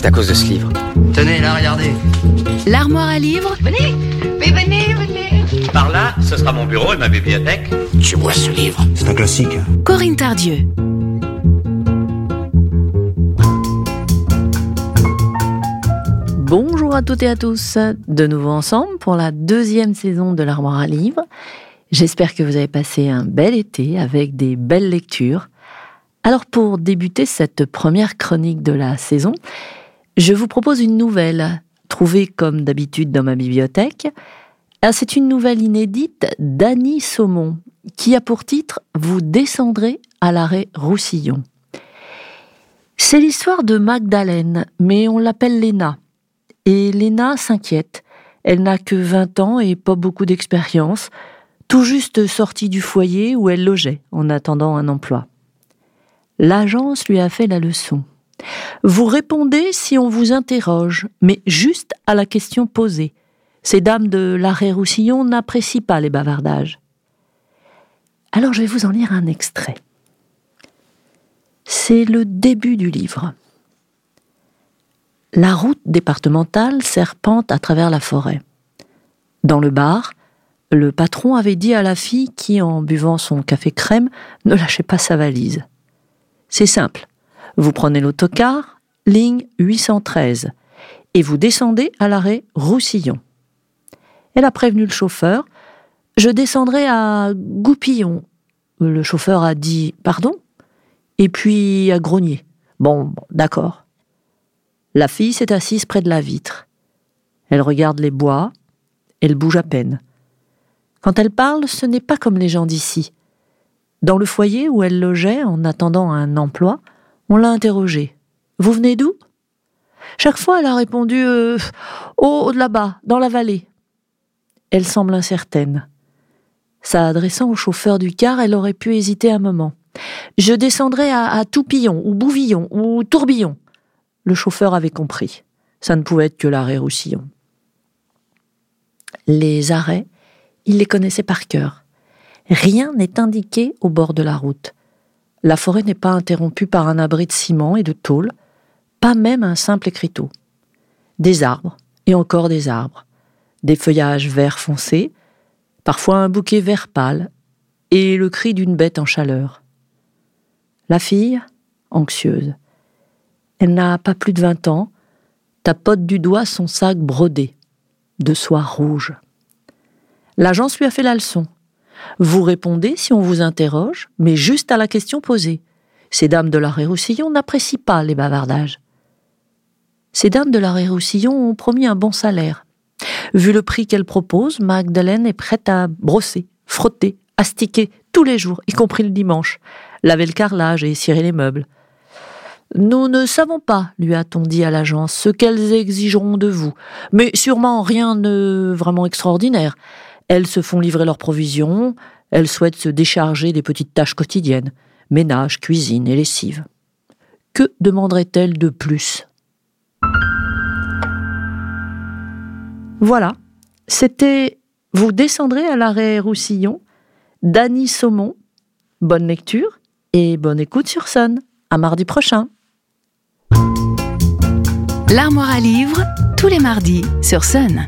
C'est à cause de ce livre. Tenez, là, regardez. L'armoire à livres Venez, mais venez, venez. Par là, ce sera mon bureau et ma bibliothèque. Tu vois ce livre C'est un classique. hein. Corinne Tardieu. Bonjour à toutes et à tous, de nouveau ensemble pour la deuxième saison de l'Armoire à livres. J'espère que vous avez passé un bel été avec des belles lectures. Alors pour débuter cette première chronique de la saison, je vous propose une nouvelle, trouvée comme d'habitude dans ma bibliothèque. Ah, C'est une nouvelle inédite d'Annie Saumon, qui a pour titre Vous descendrez à l'arrêt Roussillon. C'est l'histoire de Magdalene, mais on l'appelle Léna. Et Léna s'inquiète. Elle n'a que 20 ans et pas beaucoup d'expérience, tout juste sortie du foyer où elle logeait en attendant un emploi. L'agence lui a fait la leçon. Vous répondez si on vous interroge, mais juste à la question posée. Ces dames de l'arrêt Roussillon n'apprécient pas les bavardages. Alors je vais vous en lire un extrait. C'est le début du livre. La route départementale serpente à travers la forêt. Dans le bar, le patron avait dit à la fille qui, en buvant son café crème, ne lâchait pas sa valise. C'est simple. Vous prenez l'autocar, ligne 813, et vous descendez à l'arrêt Roussillon. Elle a prévenu le chauffeur. Je descendrai à Goupillon. Le chauffeur a dit Pardon Et puis à Grognier. Bon, bon, d'accord. La fille s'est assise près de la vitre. Elle regarde les bois, elle bouge à peine. Quand elle parle, ce n'est pas comme les gens d'ici. Dans le foyer où elle logeait en attendant un emploi, on l'a interrogée. Vous venez d'où? Chaque fois, elle a répondu euh, Oh, là-bas, dans la vallée. Elle semble incertaine. S'adressant au chauffeur du car, elle aurait pu hésiter un moment. Je descendrai à, à Toupillon, ou Bouvillon, ou Tourbillon. Le chauffeur avait compris. Ça ne pouvait être que l'arrêt Roussillon. Les arrêts, il les connaissait par cœur. Rien n'est indiqué au bord de la route. La forêt n'est pas interrompue par un abri de ciment et de tôle, pas même un simple écriteau. Des arbres, et encore des arbres, des feuillages vert foncé, parfois un bouquet vert pâle, et le cri d'une bête en chaleur. La fille, anxieuse. Elle n'a pas plus de vingt ans, tapote du doigt son sac brodé, de soie rouge. L'agence lui a fait la leçon. Vous répondez si on vous interroge, mais juste à la question posée. Ces dames de l'arrêt Roussillon n'apprécient pas les bavardages. Ces dames de l'arrêt Roussillon ont promis un bon salaire. Vu le prix qu'elles proposent, Magdalene est prête à brosser, frotter, astiquer tous les jours, y compris le dimanche, laver le carrelage et cirer les meubles. Nous ne savons pas, lui a-t-on dit à l'agence, ce qu'elles exigeront de vous, mais sûrement rien de vraiment extraordinaire. Elles se font livrer leurs provisions, elles souhaitent se décharger des petites tâches quotidiennes, ménage, cuisine et lessive. Que demanderaient-elles de plus? Voilà, c'était Vous descendrez à l'arrêt Roussillon, d'Annie Saumon. Bonne lecture et bonne écoute sur Sun. À mardi prochain. L'armoire à livres, tous les mardis sur Sun.